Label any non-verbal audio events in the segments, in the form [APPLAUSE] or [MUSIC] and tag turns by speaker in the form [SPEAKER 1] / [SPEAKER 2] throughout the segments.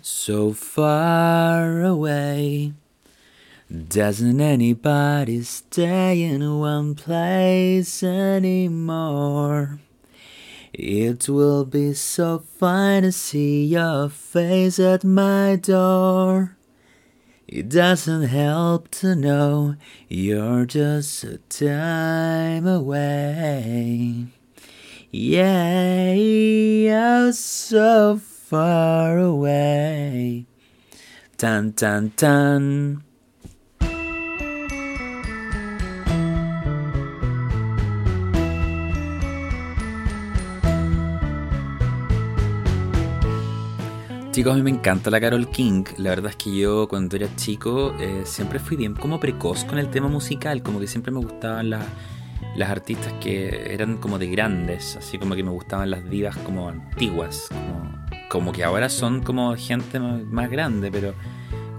[SPEAKER 1] so far away. Doesn't anybody stay in one place anymore? It will be so fine to see your face at my door. It doesn't help to know you're just a time away. Yeah, you're so far away. Tan tan tan. Chicos, a mí me encanta la Carol King. La verdad es que yo cuando era chico eh, siempre fui bien como precoz con el tema musical, como que siempre me gustaban las, las artistas que eran como de grandes, así como que me gustaban las divas como antiguas, como que ahora son como gente más, grande, pero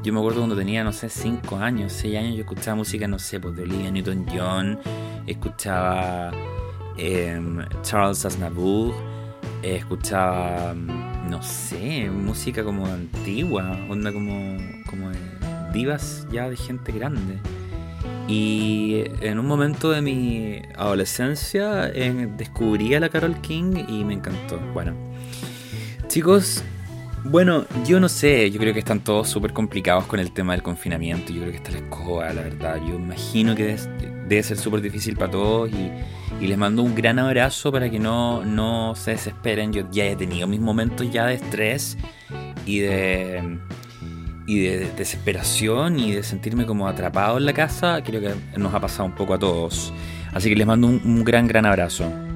[SPEAKER 1] yo me acuerdo cuando tenía, no sé, 5 años, 6 años, yo escuchaba música, no sé, pues de Olivia Newton-John, escuchaba em, Charles Aznavour, escuchaba no sé, música como antigua, onda como, como de divas ya de gente grande. Y en un momento de mi adolescencia eh, descubrí a la Carol King y me encantó. Bueno, chicos, bueno, yo no sé, yo creo que están todos súper complicados con el tema del confinamiento. Yo creo que está la escoba, la verdad. Yo imagino que debe, ser súper difícil para todos y, les mando un gran abrazo para que no, no se desesperen. Yo ya he tenido mis momentos ya de estrés y de, y de desesperación y de sentirme como atrapado en la casa. Creo que nos ha pasado un poco a todos. Así que les mando un gran, gran abrazo.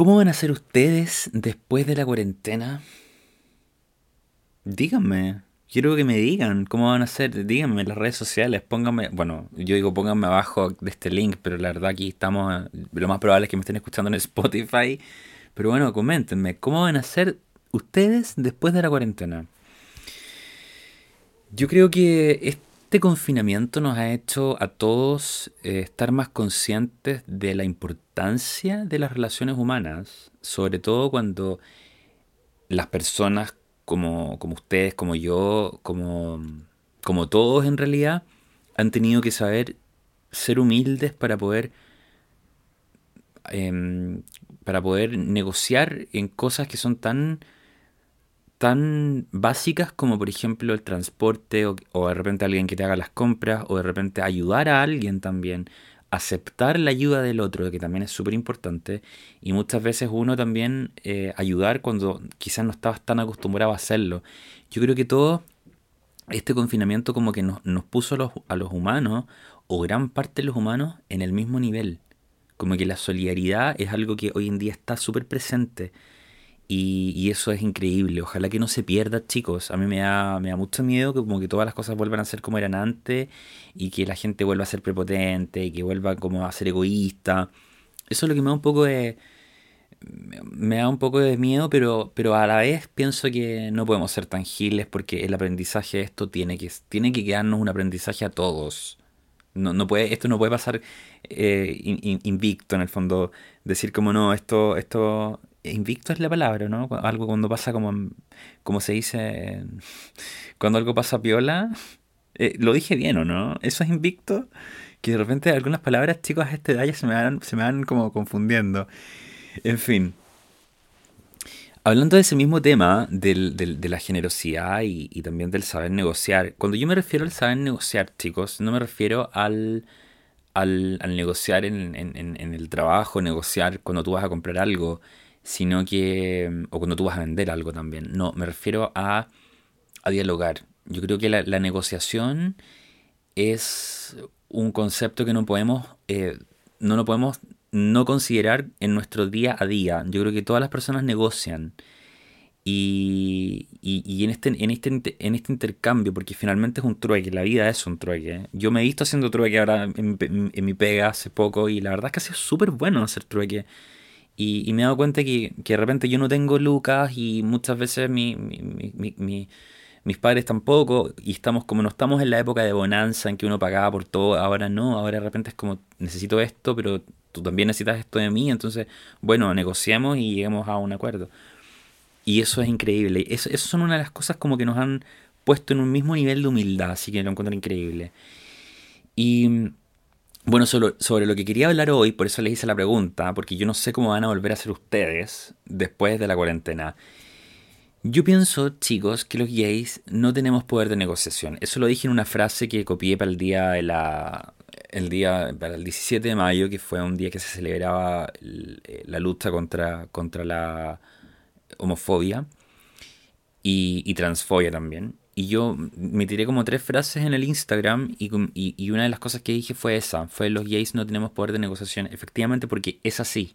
[SPEAKER 1] ¿Cómo van a ser ustedes después de la cuarentena? Díganme. Quiero que me digan cómo van a ser. Díganme en las redes sociales. Pónganme. Bueno, yo digo pónganme abajo de este link, pero la verdad aquí estamos. Lo más probable es que me estén escuchando en [LAUGHS] Spotify. Pero bueno, coméntenme. ¿Cómo van a ser ustedes después de la cuarentena? Yo creo que confinamiento nos ha hecho a todos eh, estar más conscientes de la importancia de las relaciones humanas, sobre todo cuando las personas como, como ustedes, como yo, como, como todos en realidad, han tenido que saber ser humildes para poder em, para poder negociar en cosas que son tan tan básicas como por ejemplo el transporte o, de repente alguien que te haga las compras o de repente ayudar a alguien también, aceptar la ayuda del otro, que también es súper importante, y muchas veces uno también eh, ayudar cuando quizás no estabas tan acostumbrado a hacerlo. Yo creo que todo este confinamiento como que nos, nos puso los, a los humanos, o gran parte de los humanos, en el mismo nivel. Como que la solidaridad es algo que hoy en día está súper presente. Y, eso es increíble. Ojalá que no se pierda, chicos. A mí me da, me da mucho miedo que como que todas las cosas vuelvan a ser como eran antes y que la gente vuelva a ser prepotente y que vuelva como a ser egoísta. Eso es lo que me da un poco de... Me da un poco de miedo, pero, pero a la vez pienso que no podemos ser tangibles porque el aprendizaje de esto tiene que, tiene que quedarnos un aprendizaje a todos. No, no puede, esto no puede pasar eh, invicto en el fondo. Decir como no, esto, esto invicto es la palabra, ¿no? Algo cuando pasa como, como se dice, cuando algo pasa piola, eh, lo dije bien o no, eso es invicto, que de repente algunas palabras, chicos, a este edad se me van, se me van como confundiendo. En fin. Hablando de ese mismo tema, del, de la generosidad y, también del saber negociar, cuando yo me refiero al saber negociar, chicos, no me refiero al, al, negociar en, en, el trabajo, negociar cuando tú vas a comprar algo, sino que, o cuando tú vas a vender algo también. No, me refiero a, a dialogar. Yo creo que la, negociación es un concepto que no podemos, eh, no lo podemos no considerar en nuestro día a día. Yo creo que todas las personas negocian. Y, y, en, este, en, este, en este intercambio, porque finalmente es un trueque, la vida es un trueque. Yo me he visto haciendo trueque ahora en, en mi pega hace poco y la verdad es que ha sido súper bueno hacer trueque. Y, me he dado cuenta que, que, de repente yo no tengo lucas y muchas veces mi, mis padres tampoco. Y estamos como no estamos en la época de bonanza en que uno pagaba por todo. Ahora no, ahora de repente es como necesito esto, pero tú también necesitas esto de mí. Entonces, bueno, negociamos y llegamos a un acuerdo. Y eso es increíble. Eso, eso son una de las cosas como que nos han puesto en un mismo nivel de humildad, así que lo encuentro increíble. Y bueno, sobre, sobre, lo que quería hablar hoy, por eso les hice la pregunta, porque yo no sé cómo van a volver a ser ustedes después de la cuarentena. Yo pienso, chicos, que los gays no tenemos poder de negociación. Eso lo dije en una frase que copié para el día de la, el día para el 17 de mayo, que fue un día que se celebraba la lucha contra, contra la homofobia y, y transfobia también. Y yo me tiré como tres frases en el Instagram y, y, una de las cosas que dije fue esa, fue los gays no tenemos poder de negociación, efectivamente porque es así.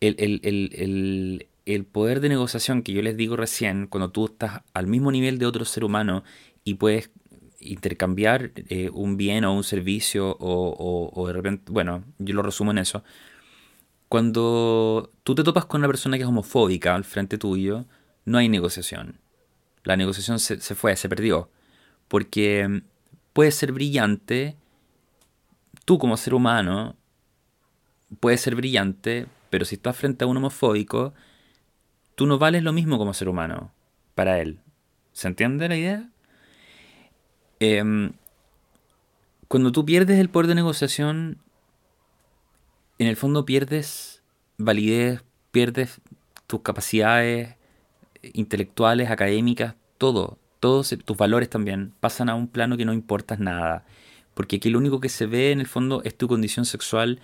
[SPEAKER 1] El, el, el, el, poder de negociación que yo les digo recién, cuando tú estás al mismo nivel de otro ser humano y puedes intercambiar eh, un bien o un servicio o, o, de repente, bueno, yo lo resumo en eso. Cuando tú te topas con una persona que es homofóbica al frente tuyo, no hay negociación. La negociación se, fue, se perdió. Porque mm, puede ser brillante, tú como ser humano, puedes ser brillante, pero si estás frente a un homofóbico, tú no vales lo mismo como ser humano para él. ¿Se entiende la idea? Em, cuando tú pierdes el poder de negociación, en el fondo pierdes validez, pierdes tus capacidades intelectuales, académicas, todo, todos tus valores también pasan a un plano que no importas nada. Porque aquí lo único que se ve en el fondo es tu condición sexual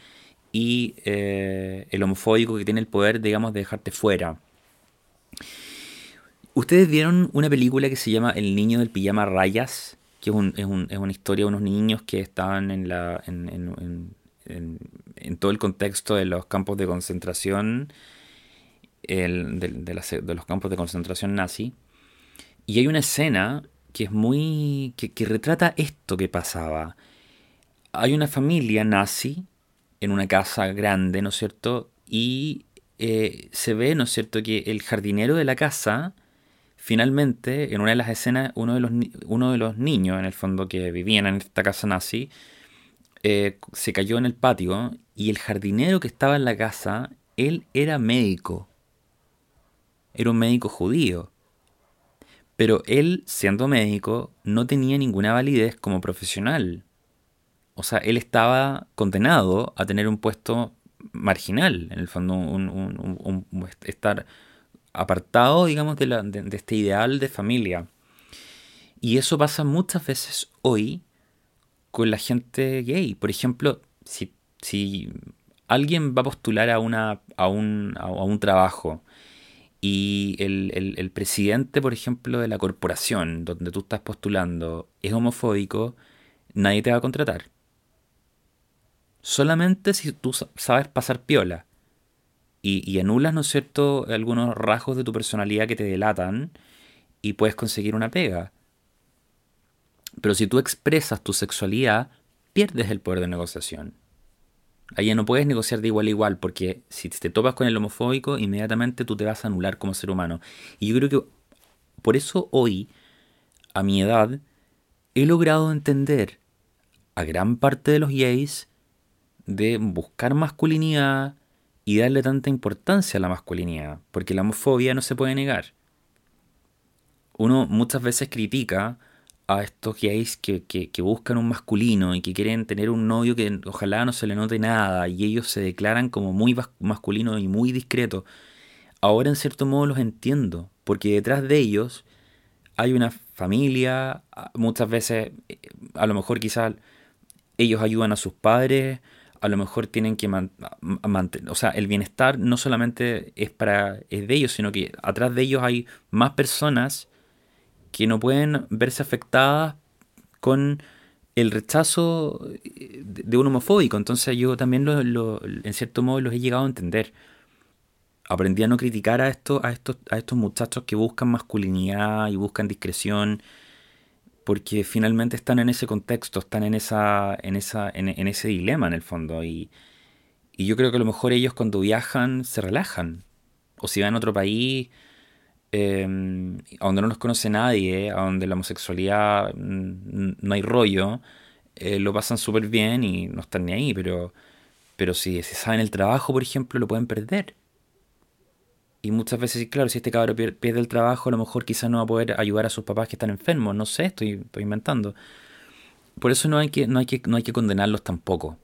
[SPEAKER 1] y eh, el homofóbico que tiene el poder, digamos, de dejarte fuera. Ustedes vieron una película que se llama El niño del pijama rayas, que es, una historia de unos niños que estaban en, la, en, en todo el contexto de los campos de concentración de, los campos de concentración nazi. Y hay una escena que es muy. que, retrata esto que pasaba. Hay una familia nazi en una casa grande, ¿no es cierto? Y eh, se ve, ¿no es cierto?, que el jardinero de la casa, finalmente, en una de las escenas, uno de los, uno de los niños, en el fondo, que vivían en esta casa nazi, eh, se cayó en el patio y el jardinero que estaba en la casa, él era médico era un médico judío. Pero él, siendo médico, no tenía ninguna validez como profesional. O sea, él estaba condenado a tener un puesto marginal, en el fondo, un, estar apartado, digamos, de, de, este ideal de familia. Y eso pasa muchas veces hoy con la gente gay. Por ejemplo, si, si alguien va a postular a, una, a, un, a un trabajo y el, presidente, por ejemplo, de la corporación donde tú estás postulando es homofóbico, nadie te va a contratar. Solamente si tú sabes pasar piola y, y anulas, ¿no es cierto?, algunos rasgos de tu personalidad que te delatan y puedes conseguir una pega. Pero si tú expresas tu sexualidad, pierdes el poder de negociación. Allá no puedes negociar de igual a igual, porque si te topas con el homofóbico, inmediatamente tú te vas a anular como ser humano. Y yo creo que por eso hoy, a mi edad, he logrado entender a gran parte de los gays de buscar masculinidad y darle tanta importancia a la masculinidad, porque la homofobia no se puede negar. Uno muchas veces critica a estos gays que, que, buscan un masculino y que quieren tener un novio que ojalá no se le note nada y ellos se declaran como muy masculinos y muy discretos. Ahora en cierto modo los entiendo, porque detrás de ellos hay una familia, muchas veces eh, a lo mejor quizás ellos ayudan a sus padres, a lo mejor tienen que mantener, o sea, el bienestar no solamente es para es de ellos, sino que atrás de ellos hay más personas que no pueden verse afectadas con el rechazo de un homofóbico. Entonces yo también lo, en cierto modo los he llegado a entender. Aprendí a no criticar a, esto, a, estos, a estos muchachos que buscan masculinidad y buscan discreción, porque finalmente están en ese contexto, están en, esa, en, esa, en ese dilema en el fondo. Y, y yo creo que a lo mejor ellos cuando viajan se relajan. O si van a otro país Em, a donde no los conoce nadie, a donde la homosexualidad mm, no hay rollo, eh, lo pasan súper bien y no están ni ahí, pero, pero si se saben el trabajo, por ejemplo, lo pueden perder. Y muchas veces, claro, si este cabrón pierde el trabajo, a lo mejor quizás no va a poder ayudar a sus papás que están enfermos. No sé, estoy, estoy inventando. Por eso no hay, que, no, hay que, no hay que condenarlos tampoco.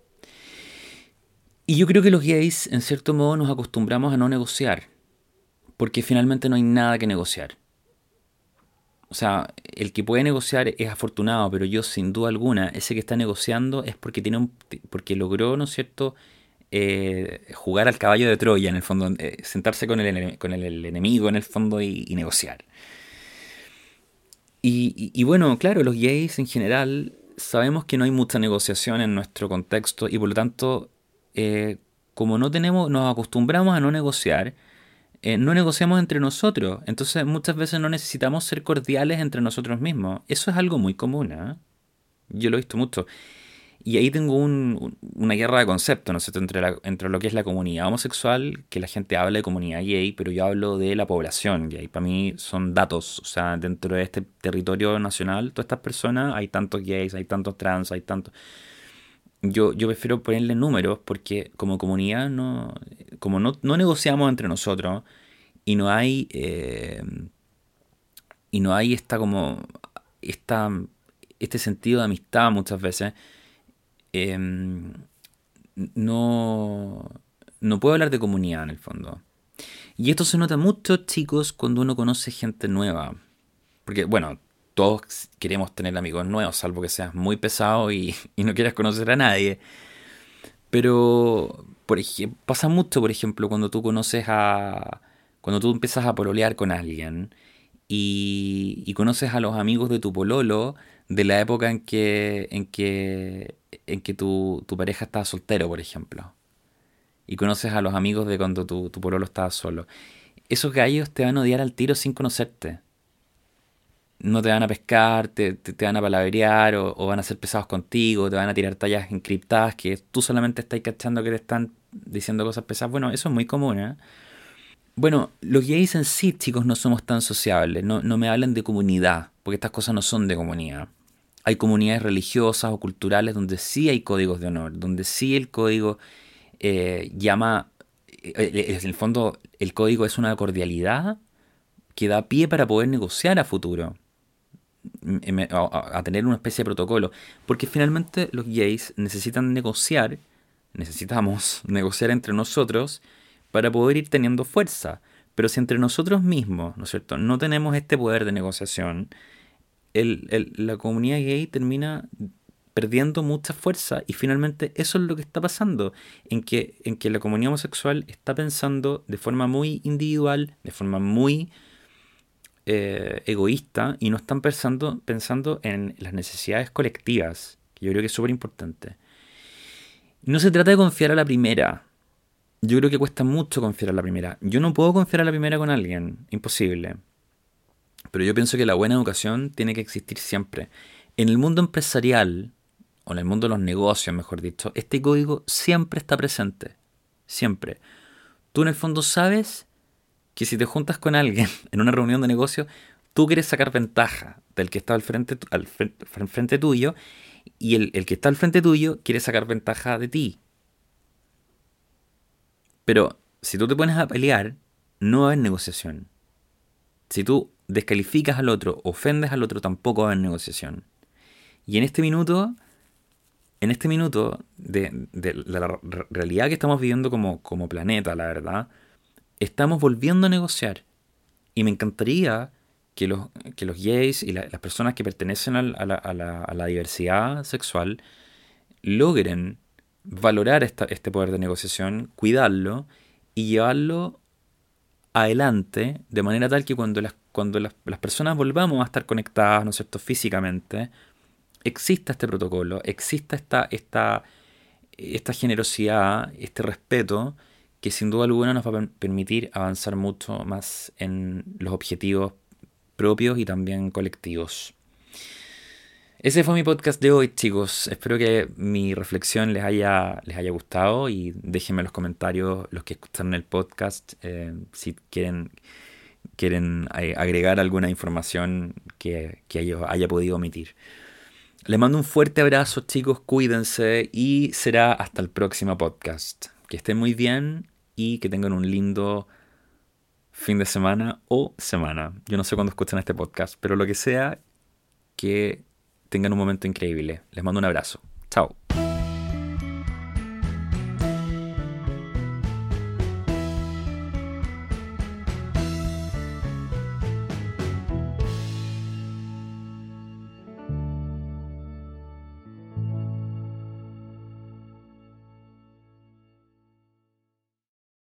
[SPEAKER 1] Y yo creo que los gays, en cierto modo, nos acostumbramos a no negociar. Porque finalmente no hay nada que negociar. O sea, el que puede negociar es afortunado, pero yo sin duda alguna, ese que está negociando es porque tiene un, porque logró, ¿no es cierto?, eh, jugar al caballo de Troya, en el fondo, eh, sentarse con el, con el, enemigo en el fondo y, negociar. Y, bueno, claro, los gays en general sabemos que no hay mucha negociación en nuestro contexto y por lo tanto, eh, como no tenemos, nos acostumbramos a no negociar, no negociamos entre nosotros. Entonces muchas veces no necesitamos ser cordiales entre nosotros mismos. Eso es algo muy común. Yo lo he visto mucho. Y ahí tengo una guerra de conceptos, ¿no sé, entre, entre lo que es la comunidad homosexual, que la gente habla de comunidad gay, pero yo hablo de la población gay. Para mí son datos, o sea, dentro de este territorio nacional, todas estas personas, hay tantos gays, hay tantos trans, hay tantos... Yo, yo prefiero ponerle números porque como comunidad no, como no, negociamos entre nosotros y no hay... Eh, y no hay esta como... Esta, este sentido de amistad muchas veces Em, no, no puedo hablar de comunidad en el fondo. Y esto se nota mucho, chicos, cuando uno conoce gente nueva. Porque, bueno, todos queremos tener amigos nuevos, salvo que seas muy pesado y, [LAUGHS] no quieras conocer a nadie. Pero, por ejemplo, pasa mucho, por ejemplo, cuando tú conoces a... Cuando tú empiezas a pololear con alguien y, y conoces a los amigos de tu pololo de la época en que, en que en que tu, pareja estaba soltero, por ejemplo. Y conoces a los amigos de cuando tu, tu pololo estaba solo. Esos gallos te van a odiar al tiro sin conocerte. No te van a pescar, te, te, van a palabrear o, van a ser pesados contigo, te van a tirar tallas encriptadas que tú solamente estás cachando que te están diciendo cosas pesadas. Bueno, eso es muy común, ¿eh? Bueno, los gays en sí, chicos, no somos tan sociables. No, no me hablan de comunidad, porque estas cosas no son de comunidad hay comunidades religiosas o culturales donde sí hay códigos de honor, donde sí el código eh, llama, eh, eh, en el fondo el código es una cordialidad que da pie para poder negociar a futuro, a, a tener una especie de protocolo, porque finalmente los gays necesitan negociar, necesitamos [LAUGHS] negociar entre nosotros para poder ir teniendo fuerza. Pero si entre nosotros mismos, ¿no es cierto?, no tenemos este poder de negociación, el, la comunidad gay termina perdiendo mucha fuerza y finalmente eso es lo que está pasando, en que, en que la comunidad homosexual está pensando de forma muy individual, de forma muy eh, egoísta y no están pensando, pensando en las necesidades colectivas, que yo creo que es súper importante. No se trata de confiar a la primera. Yo creo que cuesta mucho confiar a la primera. Yo no puedo confiar a la primera con alguien, imposible. Pero yo pienso que la buena educación tiene que existir siempre. En el mundo empresarial, o en el mundo de los negocios, mejor dicho, este código siempre está presente. Siempre. Tú en el fondo sabes que si te juntas con alguien [LAUGHS] en una reunión de negocios, tú quieres sacar ventaja del que está al frente, al frente tuyo y el, el que está al frente tuyo quiere sacar ventaja de ti. Pero si tú te pones a pelear, no hay negociación. Si tú descalificas al otro, ofendes al otro, tampoco va a haber negociación. Y en este minuto, en este minuto de, la realidad que estamos viviendo como, como planeta, la verdad, estamos volviendo a negociar. Y me encantaría que los, que los gays y las personas que pertenecen a la, a, la, diversidad sexual logren valorar este poder de negociación, cuidarlo y llevarlo adelante de manera tal que cuando las cuando las, personas volvamos a estar conectadas, ¿no es cierto?, físicamente, exista este protocolo, exista esta, esta, esta generosidad, este respeto, que sin duda alguna nos va a permitir avanzar mucho más en los objetivos propios y también colectivos. Ese fue mi podcast de hoy, chicos. Espero que mi reflexión les haya, les haya gustado y déjenme en los comentarios los que escucharon el podcast eh, si quieren quieren eh, agregar alguna información que, que haya podido omitir. Les mando un fuerte abrazo chicos, cuídense y será hasta el próximo podcast. Que estén muy bien y que tengan un lindo fin de semana o semana. Yo no sé cuándo escuchan este podcast, pero lo que sea, que tengan un momento increíble. Les mando un abrazo. Chao.